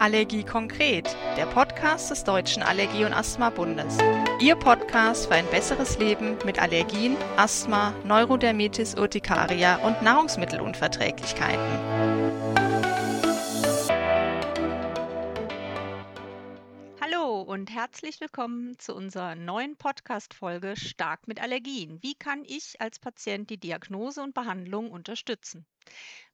Allergie konkret, der Podcast des Deutschen Allergie- und Asthma-Bundes. Ihr Podcast für ein besseres Leben mit Allergien, Asthma, Neurodermitis Urtikaria und Nahrungsmittelunverträglichkeiten. Hallo und herzlich willkommen zu unserer neuen Podcast-Folge Stark mit Allergien. Wie kann ich als Patient die Diagnose und Behandlung unterstützen?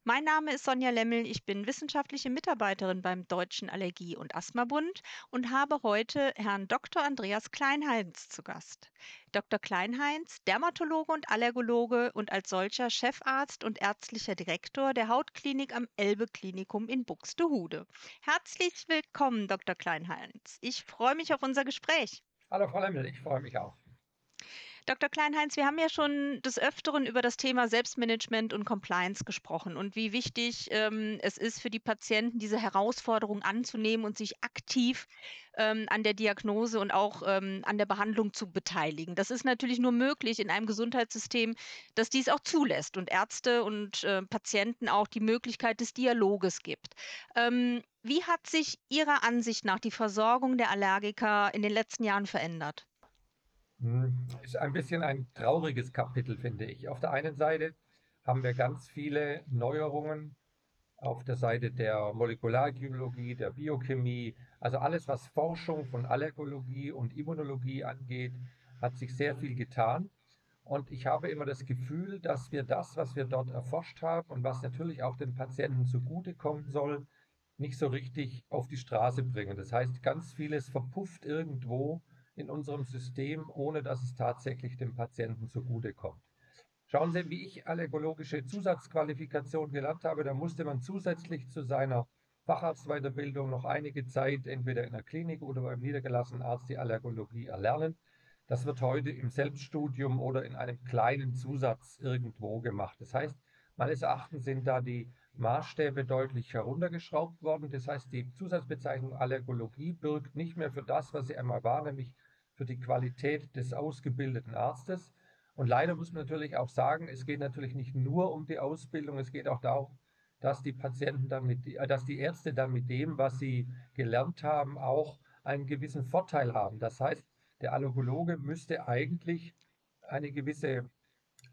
Mein Name ist Sonja Lemmel. Ich bin wissenschaftliche Mitarbeiterin beim Deutschen Allergie- und Asthmabund und habe heute Herrn Dr. Andreas Kleinheinz zu Gast. Dr. Kleinheinz, Dermatologe und Allergologe und als solcher Chefarzt und ärztlicher Direktor der Hautklinik am Elbe Klinikum in Buxtehude. Herzlich willkommen, Dr. Kleinheinz. Ich freue mich auf unser Gespräch. Hallo Frau Lemmel, ich freue mich auch. Dr. Kleinheinz, wir haben ja schon des Öfteren über das Thema Selbstmanagement und Compliance gesprochen und wie wichtig ähm, es ist für die Patienten, diese Herausforderung anzunehmen und sich aktiv ähm, an der Diagnose und auch ähm, an der Behandlung zu beteiligen. Das ist natürlich nur möglich in einem Gesundheitssystem, das dies auch zulässt und Ärzte und äh, Patienten auch die Möglichkeit des Dialoges gibt. Ähm, wie hat sich Ihrer Ansicht nach die Versorgung der Allergiker in den letzten Jahren verändert? Hm, ist ein bisschen ein trauriges Kapitel, finde ich. Auf der einen Seite haben wir ganz viele Neuerungen auf der Seite der Molekularbiologie, der Biochemie, also alles, was Forschung von Allergologie und Immunologie angeht, hat sich sehr viel getan. Und ich habe immer das Gefühl, dass wir das, was wir dort erforscht haben und was natürlich auch den Patienten zugutekommen soll, nicht so richtig auf die Straße bringen. Das heißt, ganz vieles verpufft irgendwo in unserem System, ohne dass es tatsächlich dem Patienten zugutekommt. Schauen Sie, wie ich allergologische Zusatzqualifikation gelernt habe, da musste man zusätzlich zu seiner Facharztweiterbildung noch einige Zeit entweder in der Klinik oder beim niedergelassenen Arzt die Allergologie erlernen. Das wird heute im Selbststudium oder in einem kleinen Zusatz irgendwo gemacht. Das heißt, meines Erachtens sind da die Maßstäbe deutlich heruntergeschraubt worden. Das heißt, die Zusatzbezeichnung Allergologie birgt nicht mehr für das, was sie einmal war, nämlich für die Qualität des ausgebildeten Arztes. Und leider muss man natürlich auch sagen, es geht natürlich nicht nur um die Ausbildung, es geht auch darum, dass die Patienten dann mit, äh, dass die Ärzte dann mit dem, was sie gelernt haben, auch einen gewissen Vorteil haben. Das heißt, der Allergologe müsste eigentlich eine gewisse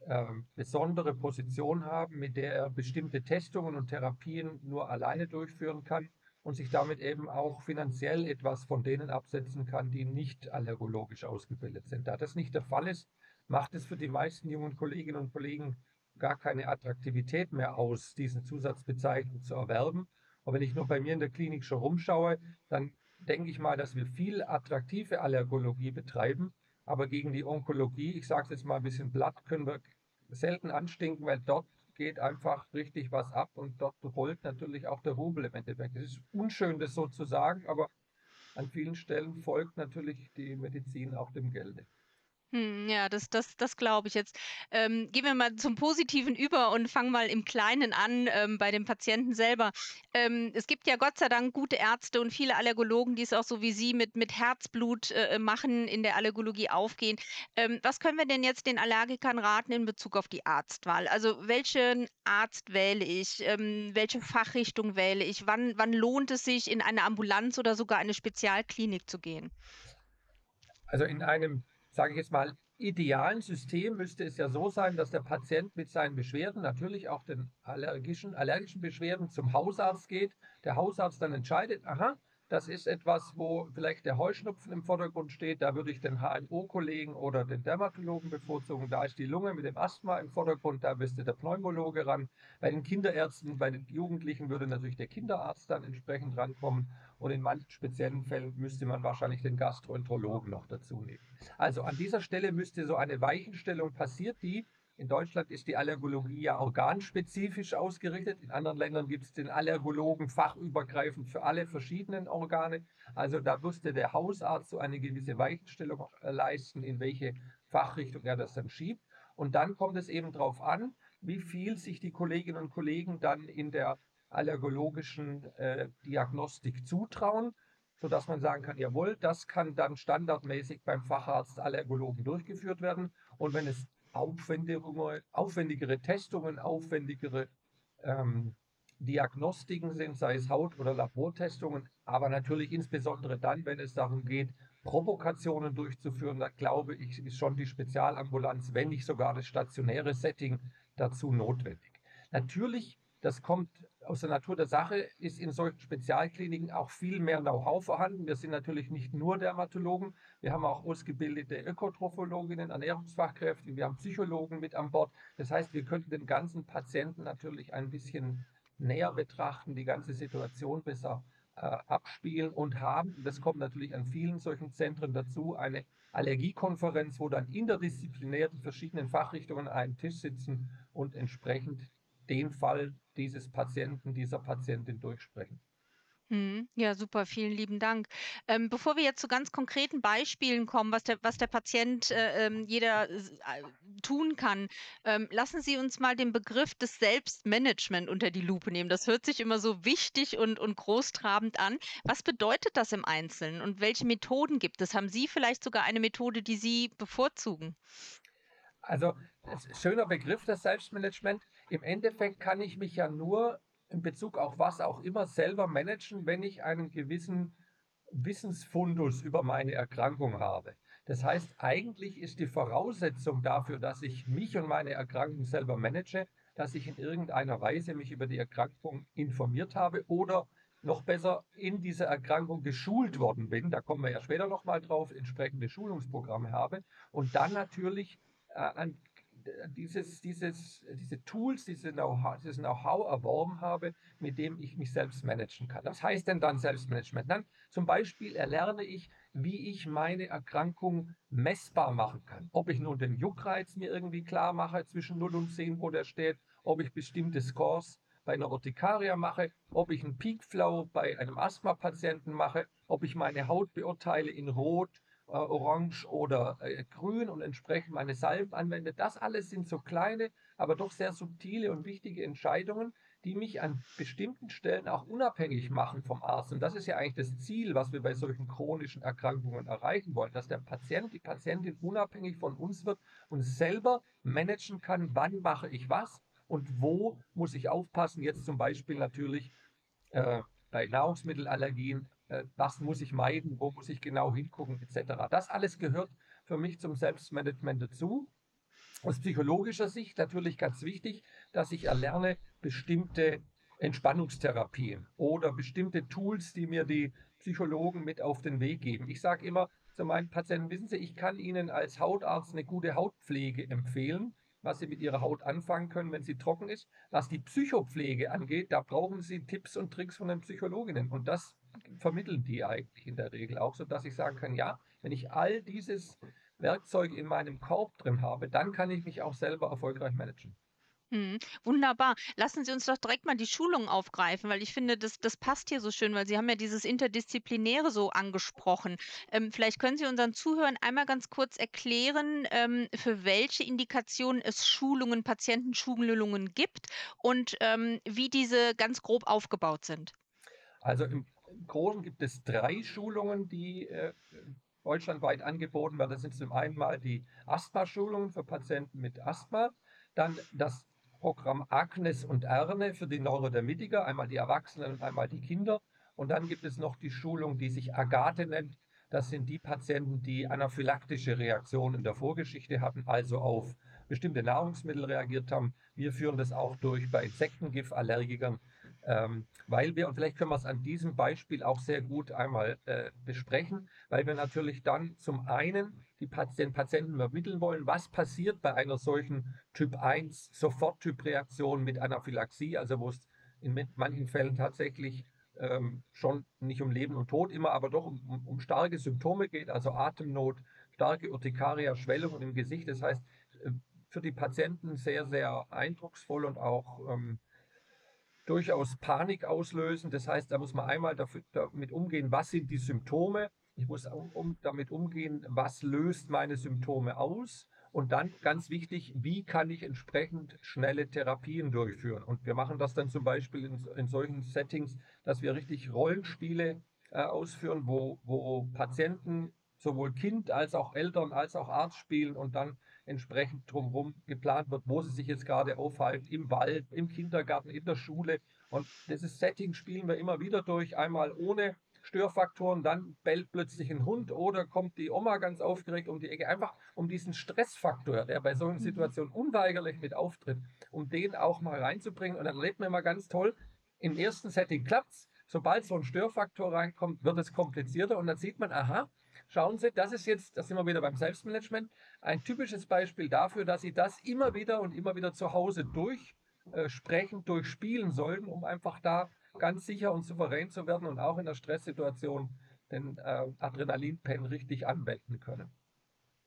äh, besondere Position haben, mit der er bestimmte Testungen und Therapien nur alleine durchführen kann und sich damit eben auch finanziell etwas von denen absetzen kann, die nicht allergologisch ausgebildet sind. Da das nicht der Fall ist, macht es für die meisten jungen Kolleginnen und Kollegen gar keine Attraktivität mehr aus, diesen Zusatzbezeichnung zu erwerben. Und wenn ich nur bei mir in der Klinik schon rumschaue, dann denke ich mal, dass wir viel attraktive Allergologie betreiben, aber gegen die Onkologie, ich sage es jetzt mal ein bisschen platt, können wir selten anstinken, weil dort geht einfach richtig was ab und dort rollt natürlich auch der Rubel im Endeffekt. Es ist unschön, das so zu sagen, aber an vielen Stellen folgt natürlich die Medizin auch dem Gelde. Hm, ja, das das das glaube ich jetzt. Ähm, gehen wir mal zum Positiven über und fangen mal im Kleinen an, ähm, bei dem Patienten selber. Ähm, es gibt ja Gott sei Dank gute Ärzte und viele Allergologen, die es auch so wie Sie mit mit Herzblut, äh, machen, in der Allergologie aufgehen. Ähm, was können wir denn jetzt den Allergikern raten in Bezug auf die Arztwahl? Also, welchen Arzt wähle ich? Ähm, welche Fachrichtung wähle ich? Wann wann lohnt es sich, in eine Ambulanz oder sogar eine Spezialklinik zu gehen? Also, in einem sage ich jetzt mal, idealen System müsste es ja so sein, dass der Patient mit seinen Beschwerden, natürlich auch den allergischen, allergischen Beschwerden, zum Hausarzt geht. Der Hausarzt dann entscheidet, aha, das ist etwas, wo vielleicht der Heuschnupfen im Vordergrund steht. Da würde ich den HNO-Kollegen oder den Dermatologen bevorzugen. Da ist die Lunge mit dem Asthma im Vordergrund. Da müsste der Pneumologe ran. Bei den Kinderärzten, bei den Jugendlichen würde natürlich der Kinderarzt dann entsprechend rankommen. Und in manchen speziellen Fällen müsste man wahrscheinlich den Gastroenterologen noch dazu nehmen. Also an dieser Stelle müsste so eine Weichenstellung passiert, die in Deutschland ist die Allergologie ja organspezifisch ausgerichtet. In anderen Ländern gibt es den Allergologen fachübergreifend für alle verschiedenen Organe. Also da musste der Hausarzt so eine gewisse Weichenstellung leisten, in welche Fachrichtung er das dann schiebt. Und dann kommt es eben darauf an, wie viel sich die Kolleginnen und Kollegen dann in der allergologischen äh, Diagnostik zutrauen, sodass man sagen kann, jawohl, das kann dann standardmäßig beim Facharzt Allergologen durchgeführt werden. Und wenn es aufwendigere, aufwendigere Testungen, aufwendigere ähm, Diagnostiken sind, sei es Haut- oder Labortestungen, aber natürlich insbesondere dann, wenn es darum geht, Provokationen durchzuführen, da glaube ich, ist schon die Spezialambulanz, wenn nicht sogar das stationäre Setting dazu notwendig. Natürlich, das kommt aus der Natur der Sache, ist in solchen Spezialkliniken auch viel mehr Know-how vorhanden. Wir sind natürlich nicht nur Dermatologen, wir haben auch ausgebildete Ökotrophologinnen, Ernährungsfachkräfte, wir haben Psychologen mit an Bord. Das heißt, wir könnten den ganzen Patienten natürlich ein bisschen näher betrachten, die ganze Situation besser äh, abspielen und haben, das kommt natürlich an vielen solchen Zentren dazu, eine Allergiekonferenz, wo dann interdisziplinär die verschiedenen Fachrichtungen an einem Tisch sitzen und entsprechend den Fall dieses Patienten, dieser Patientin durchsprechen. Mhm. Ja, super, vielen lieben Dank. Ähm, bevor wir jetzt zu ganz konkreten Beispielen kommen, was der, was der Patient, äh, ähm, jeder äh, tun kann, ähm, lassen Sie uns mal den Begriff des Selbstmanagement unter die Lupe nehmen. Das hört sich immer so wichtig und, und großtrabend an. Was bedeutet das im Einzelnen und welche Methoden gibt es? Haben Sie vielleicht sogar eine Methode, die Sie bevorzugen? Also, schöner Begriff, das Selbstmanagement. Im Endeffekt kann ich mich ja nur in Bezug auf was auch immer selber managen, wenn ich einen gewissen Wissensfundus über meine Erkrankung habe. Das heißt, eigentlich ist die Voraussetzung dafür, dass ich mich und meine Erkrankung selber manage, dass ich in irgendeiner Weise mich über die Erkrankung informiert habe oder noch besser in dieser Erkrankung geschult worden bin. Da kommen wir ja später nochmal drauf, entsprechende Schulungsprogramme habe und dann natürlich äh, an dieses, dieses, diese Tools, diese Know dieses Know-how erworben habe, mit dem ich mich selbst managen kann. Was heißt denn dann Selbstmanagement? Dann zum Beispiel erlerne ich, wie ich meine Erkrankung messbar machen kann. Ob ich nun den Juckreiz mir irgendwie klar mache zwischen 0 und 10, wo der steht, ob ich bestimmte Scores bei einer Urtikaria mache, ob ich einen Peak Flow bei einem Asthma-Patienten mache, ob ich meine Haut beurteile in Rot, äh, orange oder äh, grün und entsprechend meine Salben anwende. Das alles sind so kleine, aber doch sehr subtile und wichtige Entscheidungen, die mich an bestimmten Stellen auch unabhängig machen vom Arzt. Und das ist ja eigentlich das Ziel, was wir bei solchen chronischen Erkrankungen erreichen wollen, dass der Patient, die Patientin unabhängig von uns wird und selber managen kann, wann mache ich was und wo muss ich aufpassen. Jetzt zum Beispiel natürlich äh, bei Nahrungsmittelallergien was muss ich meiden, wo muss ich genau hingucken, etc. Das alles gehört für mich zum Selbstmanagement dazu. Aus psychologischer Sicht natürlich ganz wichtig, dass ich erlerne bestimmte Entspannungstherapien oder bestimmte Tools, die mir die Psychologen mit auf den Weg geben. Ich sage immer zu meinen Patienten, wissen Sie, ich kann Ihnen als Hautarzt eine gute Hautpflege empfehlen, was Sie mit Ihrer Haut anfangen können, wenn sie trocken ist. Was die Psychopflege angeht, da brauchen Sie Tipps und Tricks von den Psychologinnen. Und das vermitteln die eigentlich in der Regel auch, sodass ich sagen kann, ja, wenn ich all dieses Werkzeug in meinem Korb drin habe, dann kann ich mich auch selber erfolgreich managen. Mhm. Wunderbar. Lassen Sie uns doch direkt mal die Schulung aufgreifen, weil ich finde, das, das passt hier so schön, weil Sie haben ja dieses Interdisziplinäre so angesprochen. Ähm, vielleicht können Sie unseren Zuhörern einmal ganz kurz erklären, ähm, für welche Indikationen es Schulungen, Patientenschulungen gibt und ähm, wie diese ganz grob aufgebaut sind. Also im im Großen gibt es drei Schulungen, die äh, deutschlandweit angeboten werden. Das sind zum einen mal die Asthma-Schulungen für Patienten mit Asthma, dann das Programm Agnes und Erne für die Neurodermitiker, einmal die Erwachsenen und einmal die Kinder. Und dann gibt es noch die Schulung, die sich Agathe nennt. Das sind die Patienten, die anaphylaktische Reaktionen in der Vorgeschichte hatten, also auf bestimmte Nahrungsmittel reagiert haben. Wir führen das auch durch bei Insektengift-Allergikern ähm, weil wir, und vielleicht können wir es an diesem Beispiel auch sehr gut einmal äh, besprechen, weil wir natürlich dann zum einen die den Patienten übermitteln wollen, was passiert bei einer solchen Typ 1 Soforttyp-Reaktion mit Anaphylaxie, also wo es in manchen Fällen tatsächlich ähm, schon nicht um Leben und Tod immer, aber doch um, um, um starke Symptome geht, also Atemnot, starke Urtikaria, Schwellungen im Gesicht. Das heißt, äh, für die Patienten sehr, sehr eindrucksvoll und auch ähm, durchaus Panik auslösen. Das heißt, da muss man einmal dafür, damit umgehen, was sind die Symptome. Ich muss um, damit umgehen, was löst meine Symptome aus. Und dann ganz wichtig, wie kann ich entsprechend schnelle Therapien durchführen? Und wir machen das dann zum Beispiel in, in solchen Settings, dass wir richtig Rollenspiele äh, ausführen, wo, wo Patienten sowohl Kind als auch Eltern als auch Arzt spielen und dann entsprechend drumherum geplant wird, wo sie sich jetzt gerade aufhalten, im Wald, im Kindergarten, in der Schule. Und dieses Setting spielen wir immer wieder durch, einmal ohne Störfaktoren, dann bellt plötzlich ein Hund oder kommt die Oma ganz aufgeregt um die Ecke. Einfach um diesen Stressfaktor, der bei solchen mhm. Situationen unweigerlich mit auftritt, um den auch mal reinzubringen. Und dann erlebt man immer ganz toll, im ersten Setting klappt es. Sobald so ein Störfaktor reinkommt, wird es komplizierter und dann sieht man, aha, schauen Sie, das ist jetzt, das sind wir wieder beim Selbstmanagement, ein typisches Beispiel dafür, dass Sie das immer wieder und immer wieder zu Hause durchsprechen, durchspielen sollten, um einfach da ganz sicher und souverän zu werden und auch in der Stresssituation den äh, Adrenalinpen richtig anwenden können.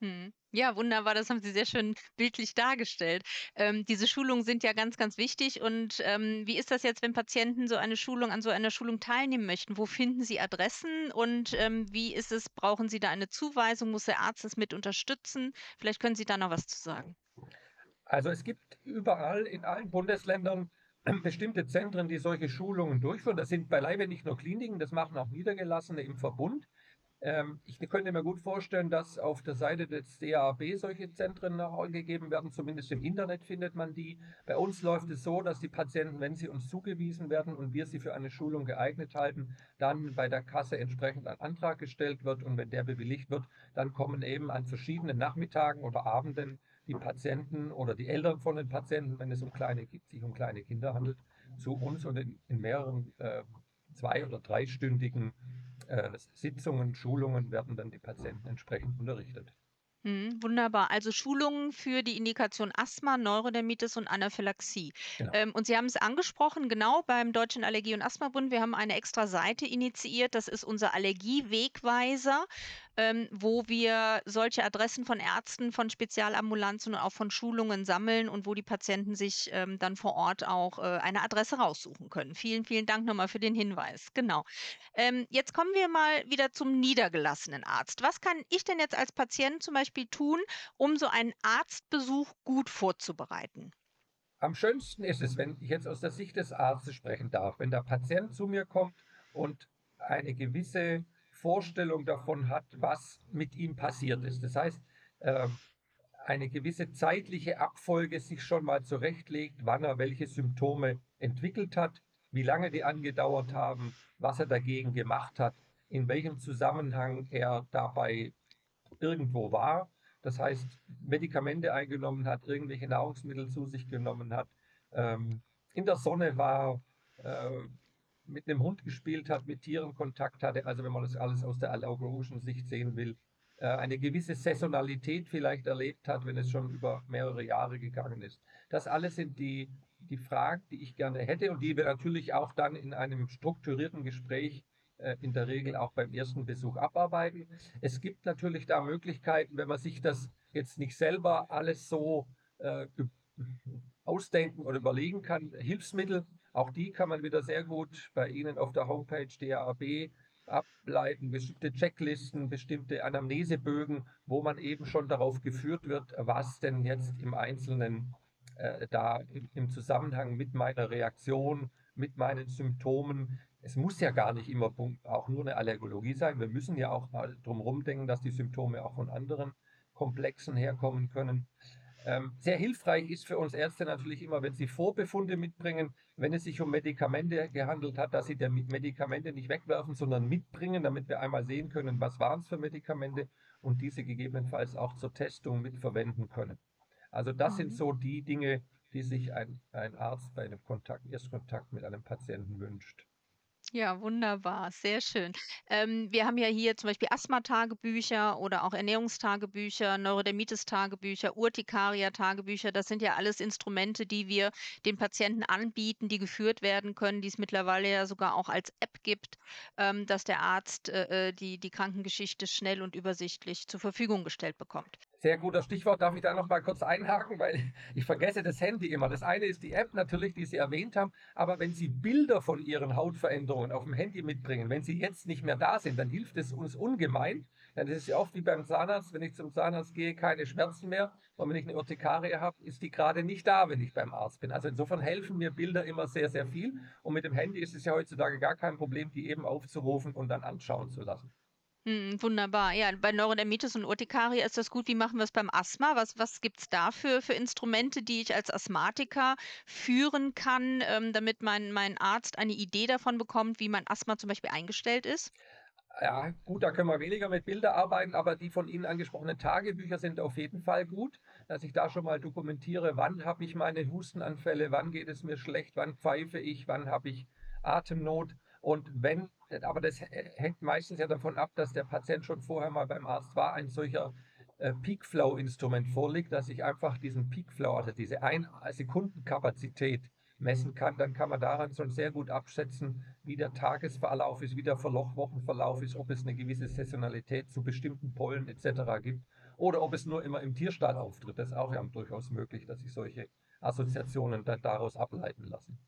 Hm. Ja, wunderbar, das haben Sie sehr schön bildlich dargestellt. Ähm, diese Schulungen sind ja ganz, ganz wichtig. Und ähm, wie ist das jetzt, wenn Patienten so eine Schulung an so einer Schulung teilnehmen möchten? Wo finden Sie Adressen und ähm, wie ist es, brauchen Sie da eine Zuweisung? Muss der Arzt es mit unterstützen? Vielleicht können Sie da noch was zu sagen. Also es gibt überall in allen Bundesländern bestimmte Zentren, die solche Schulungen durchführen. Das sind beileibe nicht nur Kliniken, das machen auch Niedergelassene im Verbund. Ähm, ich könnte mir gut vorstellen, dass auf der Seite des DAB solche Zentren gegeben werden. Zumindest im Internet findet man die. Bei uns läuft es so, dass die Patienten, wenn sie uns zugewiesen werden und wir sie für eine Schulung geeignet halten, dann bei der Kasse entsprechend ein Antrag gestellt wird. Und wenn der bewilligt wird, dann kommen eben an verschiedenen Nachmittagen oder Abenden die Patienten oder die Eltern von den Patienten, wenn es um kleine, sich um kleine Kinder handelt, zu uns und in, in mehreren äh, zwei- oder dreistündigen äh, Sitzungen, Schulungen werden dann die Patienten entsprechend unterrichtet. Mhm, wunderbar. Also Schulungen für die Indikation Asthma, Neurodermitis und Anaphylaxie. Genau. Ähm, und Sie haben es angesprochen, genau beim Deutschen Allergie- und Asthmabund. Wir haben eine extra Seite initiiert. Das ist unser Allergiewegweiser ähm, wo wir solche Adressen von Ärzten, von Spezialambulanzen und auch von Schulungen sammeln und wo die Patienten sich ähm, dann vor Ort auch äh, eine Adresse raussuchen können. Vielen, vielen Dank nochmal für den Hinweis. Genau. Ähm, jetzt kommen wir mal wieder zum niedergelassenen Arzt. Was kann ich denn jetzt als Patient zum Beispiel tun, um so einen Arztbesuch gut vorzubereiten? Am schönsten ist es, wenn ich jetzt aus der Sicht des Arztes sprechen darf, wenn der Patient zu mir kommt und eine gewisse Vorstellung davon hat, was mit ihm passiert ist. Das heißt, ähm, eine gewisse zeitliche Abfolge sich schon mal zurechtlegt, wann er welche Symptome entwickelt hat, wie lange die angedauert haben, was er dagegen gemacht hat, in welchem Zusammenhang er dabei irgendwo war. Das heißt, Medikamente eingenommen hat, irgendwelche Nahrungsmittel zu sich genommen hat, ähm, in der Sonne war, äh, mit einem Hund gespielt hat, mit Tieren Kontakt hatte, also wenn man das alles aus der allergologischen Sicht sehen will, äh, eine gewisse Saisonalität vielleicht erlebt hat, wenn es schon über mehrere Jahre gegangen ist. Das alles sind die, die Fragen, die ich gerne hätte und die wir natürlich auch dann in einem strukturierten Gespräch äh, in der Regel auch beim ersten Besuch abarbeiten. Es gibt natürlich da Möglichkeiten, wenn man sich das jetzt nicht selber alles so äh, ausdenken oder überlegen kann, Hilfsmittel, auch die kann man wieder sehr gut bei Ihnen auf der Homepage DAB ableiten, bestimmte Checklisten, bestimmte Anamnesebögen, wo man eben schon darauf geführt wird, was denn jetzt im Einzelnen äh, da im, Zusammenhang mit meiner Reaktion, mit meinen Symptomen, es muss ja gar nicht immer auch nur eine Allergologie sein, wir müssen ja auch mal drum denken, dass die Symptome auch von anderen Komplexen herkommen können. Ähm, sehr hilfreich ist für uns Ärzte natürlich immer, wenn sie Vorbefunde mitbringen, wenn es sich um Medikamente gehandelt hat, dass sie die Medikamente nicht wegwerfen, sondern mitbringen, damit wir einmal sehen können, was waren es für Medikamente und diese gegebenenfalls auch zur Testung mitverwenden können. Also das mhm. sind so die Dinge, die sich ein, ein Arzt bei einem Kontakt, Erstkontakt mit einem Patienten wünscht. Ja, wunderbar, sehr schön. Ähm, wir haben ja hier zum Beispiel Asthma-Tagebücher oder auch Ernährungstagebücher, Neurodermitis-Tagebücher, Urtikaria-Tagebücher. Das sind ja alles Instrumente, die wir den Patienten anbieten, die geführt werden können, die es mittlerweile ja sogar auch als App gibt, ähm, dass der Arzt äh, äh die, die Krankengeschichte schnell und übersichtlich zur Verfügung gestellt bekommt. Sehr guter Stichwort. Darf ich da noch mal kurz einhaken, weil ich vergesse das Handy immer. Das eine ist die App natürlich, die Sie erwähnt haben. Aber wenn Sie Bilder von Ihren Hautveränderungen auf dem Handy mitbringen, wenn sie jetzt nicht mehr da sind, dann hilft es uns ungemein. Dann ist es ja oft wie beim Zahnarzt, wenn ich zum Zahnarzt gehe, keine Schmerzen mehr. Und wenn ich eine Urtikarie habe, ist die gerade nicht da, wenn ich beim Arzt bin. Also insofern helfen mir Bilder immer sehr, sehr viel. Und mit dem Handy ist es ja heutzutage gar kein Problem, die eben aufzurufen und dann anschauen zu lassen. Mhm, wunderbar. Ja, bei Neurodermitis und Urtikaria ist das gut. Wie machen wir es beim Asthma? Was was gibt's da für für Instrumente, die ich als Asthmatiker führen kann, ähm, damit mein mein Arzt eine Idee davon bekommt, wie mein Asthma zum Beispiel eingestellt ist? Ja, gut, da können wir weniger mit Bilder arbeiten, aber die von Ihnen angesprochenen Tagebücher sind auf jeden Fall gut, dass ich da schon mal dokumentiere, wann habe ich meine Hustenanfälle, wann geht es mir schlecht, wann pfeife ich, wann habe ich Atemnot. Und wenn, aber das hängt meistens ja davon ab, dass der Patient schon vorher mal beim Arzt war, ein solcher äh, Peak Flow Instrument vorliegt, dass ich einfach diesen Peak Flow, also diese ein Sekundenkapazität messen kann, dann kann man daran schon sehr gut abschätzen, wie der Tagesverlauf ist, wie der Wochenverlauf ist, ob es eine gewisse Saisonalität zu bestimmten Pollen etc. gibt oder ob es nur immer im Tierstall auftritt. Das ist auch ja durchaus möglich, dass sich solche Assoziationen dann daraus ableiten lassen.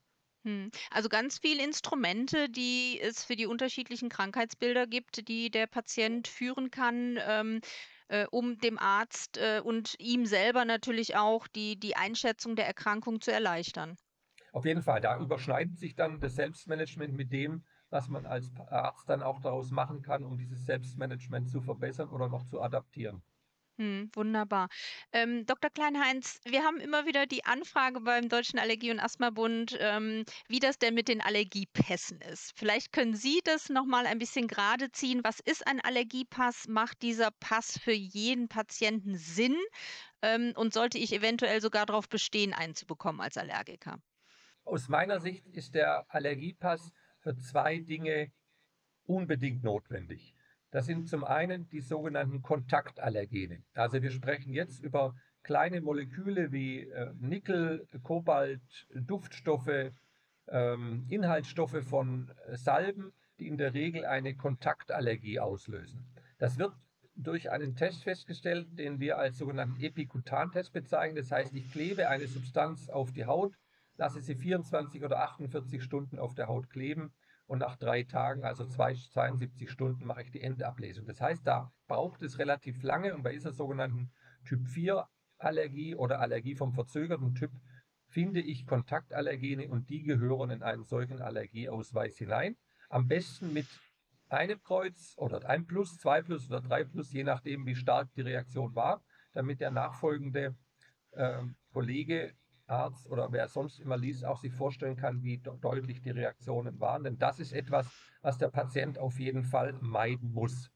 Hm. Also ganz viele Instrumente, die es für die unterschiedlichen Krankheitsbilder gibt, die der Patient führen kann, ähm, äh, um dem Arzt äh, und ihm selber natürlich auch die, die Einschätzung der Erkrankung zu erleichtern. Auf jeden Fall, da überschneidet sich dann das Selbstmanagement mit dem, was man als Arzt dann auch daraus machen kann, um dieses Selbstmanagement zu verbessern oder noch zu adaptieren. Hm, wunderbar. Ähm, Dr. Kleinheinz, wir haben immer wieder die Anfrage beim Deutschen Allergie- und Asthmabund, ähm, wie das denn mit den Allergiepässen ist. Vielleicht können Sie das nochmal ein bisschen gerade ziehen. Was ist ein Allergiepass? Macht dieser Pass für jeden Patienten Sinn? Ähm, und sollte ich eventuell sogar darauf bestehen, einen zu bekommen als Allergiker? Aus meiner Sicht ist der Allergiepass für zwei Dinge unbedingt notwendig. Das sind zum einen die sogenannten Kontaktallergene. Also wir sprechen jetzt über kleine Moleküle wie äh, Nickel, Kobalt, Duftstoffe, ähm, Inhaltsstoffe von äh, Salben, die in der Regel eine Kontaktallergie auslösen. Das wird durch einen Test festgestellt, den wir als sogenannten Epikutantest bezeichnen. Das heißt, ich klebe eine Substanz auf die Haut, lasse sie 24 oder 48 Stunden auf der Haut kleben und nach drei Tagen, also 72 Stunden, mache ich die Endablesung. Das heißt, da braucht es relativ lange und bei dieser sogenannten Typ 4 Allergie oder Allergie vom verzögerten Typ finde ich Kontaktallergene und die gehören in einen solchen Allergieausweis hinein. Am besten mit einem Kreuz oder ein Plus, zwei Plus oder drei Plus, je nachdem, wie stark die Reaktion war, damit der nachfolgende äh, Kollege Arzt oder wer sonst immer liest, auch sich vorstellen kann, wie deutlich die Reaktionen waren. Denn das ist etwas, was der Patient auf jeden Fall meiden muss.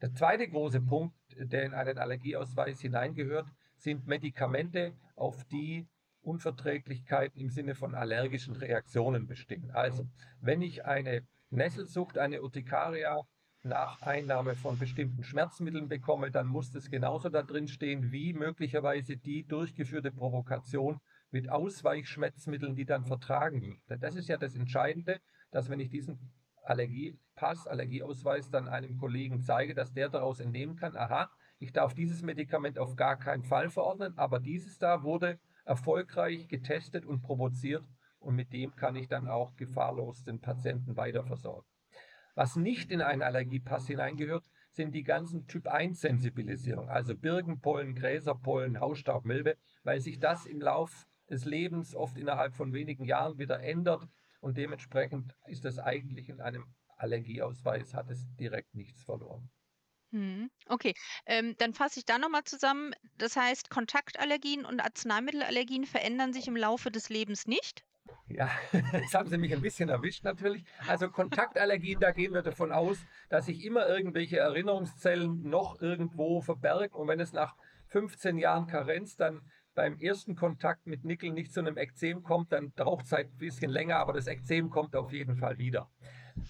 Der zweite große Punkt, der in einen Allergieausweis hineingehört, sind Medikamente, auf die Unverträglichkeiten im Sinne von allergischen Reaktionen bestehen. Also, wenn ich eine Nesselsucht, eine Urtikaria nach Einnahme von bestimmten Schmerzmitteln bekomme, dann muss das genauso da drin stehen wie möglicherweise die durchgeführte Provokation mit Ausweichschmerzmitteln, die dann vertragen. Das ist ja das Entscheidende, dass wenn ich diesen Allergiepass, Allergieausweis dann einem Kollegen zeige, dass der daraus entnehmen kann, aha, ich darf dieses Medikament auf gar keinen Fall verordnen, aber dieses da wurde erfolgreich getestet und provoziert und mit dem kann ich dann auch gefahrlos den Patienten weiterversorgen. Was nicht in einen Allergiepass hineingehört, sind die ganzen Typ-1-Sensibilisierungen, also Birkenpollen, Gräserpollen, Hausstaub, Milbe, weil sich das im Lauf des Lebens oft innerhalb von wenigen Jahren wieder ändert und dementsprechend ist es eigentlich in einem Allergieausweis, hat es direkt nichts verloren. Hm, okay, ähm, dann fasse ich da nochmal zusammen. Das heißt, Kontaktallergien und Arzneimittelallergien verändern sich im Laufe des Lebens nicht? Ja, jetzt haben Sie mich ein bisschen erwischt natürlich. Also Kontaktallergien, da gehen wir davon aus, dass sich immer irgendwelche Erinnerungszellen noch irgendwo verbergen und wenn es nach 15 Jahren Karenz dann beim ersten Kontakt mit Nickel nicht zu einem Ekzem kommt, dann braucht es halt ein bisschen länger, aber das Ekzem kommt auf jeden Fall wieder.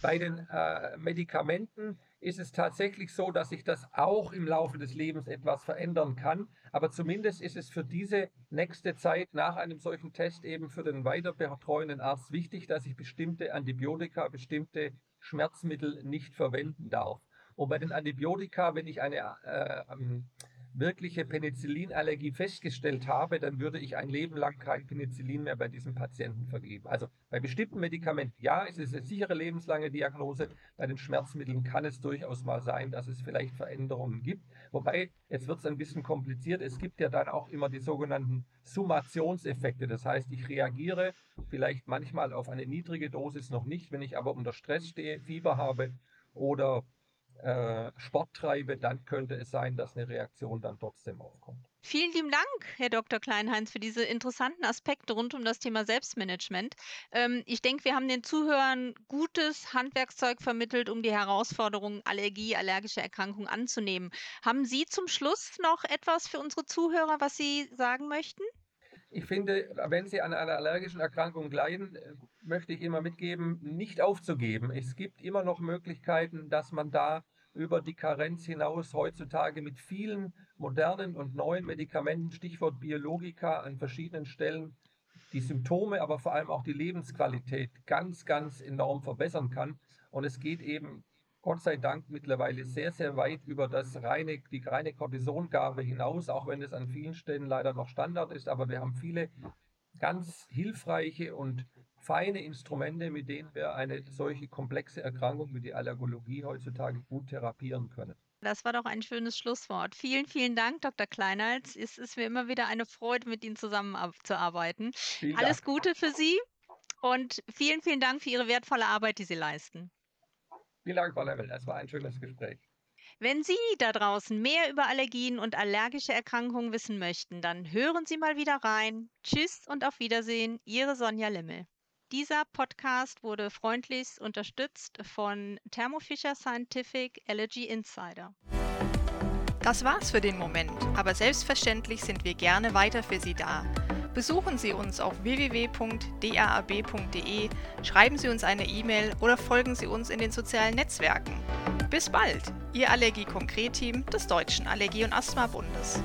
Bei den äh, Medikamenten ist es tatsächlich so, dass sich das auch im Laufe des Lebens etwas verändern kann. Aber zumindest ist es für diese nächste Zeit nach einem solchen Test eben für den weiterbetreuenden Arzt wichtig, dass ich bestimmte Antibiotika, bestimmte Schmerzmittel nicht verwenden darf. Und bei den Antibiotika, wenn ich eine äh, ähm, wirkliche Penicillinallergie festgestellt habe, dann würde ich ein Leben lang kein Penicillin mehr bei diesem Patienten vergeben. Also bei bestimmten Medikamenten, ja, es ist eine sichere lebenslange Diagnose. Bei den Schmerzmitteln kann es durchaus mal sein, dass es vielleicht Veränderungen gibt. Wobei, jetzt wird es ein bisschen kompliziert. Es gibt ja dann auch immer die sogenannten Summationseffekte. Das heißt, ich reagiere vielleicht manchmal auf eine niedrige Dosis noch nicht. Wenn ich aber unter Stress stehe, Fieber habe oder äh, Sport treibe, dann könnte es sein, dass eine Reaktion dann trotzdem aufkommt. Vielen lieben Dank, Herr Dr. Kleinheinz, für diese interessanten Aspekte rund um das Thema Selbstmanagement. Ähm, ich denke, wir haben den Zuhörern gutes Handwerkszeug vermittelt, um die Herausforderungen Allergie, allergische Erkrankungen anzunehmen. Haben Sie zum Schluss noch etwas für unsere Zuhörer, was Sie sagen möchten? Ich finde, wenn Sie an einer allergischen Erkrankung leiden, äh, möchte ich immer mitgeben, nicht aufzugeben. Es gibt immer noch Möglichkeiten, dass man da über die Karenz hinaus heutzutage mit vielen modernen und neuen Medikamenten, Stichwort Biologika, an verschiedenen Stellen die Symptome, aber vor allem auch die Lebensqualität ganz, ganz enorm verbessern kann. Und es geht eben Gott sei Dank mittlerweile sehr, sehr weit über das reine, die reine Cortisongabe hinaus, auch wenn es an vielen Stellen leider noch Standard ist. Aber wir haben viele ganz hilfreiche und feine Instrumente, mit denen wir eine solche komplexe Erkrankung wie die Allergologie heutzutage gut therapieren können. Das war doch ein schönes Schlusswort. Vielen, vielen Dank, Dr. Kleinhals. Es ist mir immer wieder eine Freude, mit Ihnen zusammenzuarbeiten. Alles. Gute für Sie und vielen, vielen Dank für Ihre wertvolle Arbeit, die Sie leisten. Vielen Dank, Frau Lemmel. Das war ein schönes Gespräch. Wenn Sie da draußen mehr über Allergien und allergische Erkrankungen wissen möchten, dann hören Sie mal wieder rein. Tschüss und auf Wiedersehen, Ihre Sonja Limmel. Dieser Podcast wurde freundlichst unterstützt von Thermo Fisher Scientific Allergy Insider. Das war's für den Moment, aber selbstverständlich sind wir gerne weiter für Sie da. Besuchen Sie uns auf www.daab.de, schreiben Sie uns eine E-Mail oder folgen Sie uns in den sozialen Netzwerken. Bis bald, Ihr Allergie-Konkret-Team des Deutschen Allergie- und Asthma-Bundes.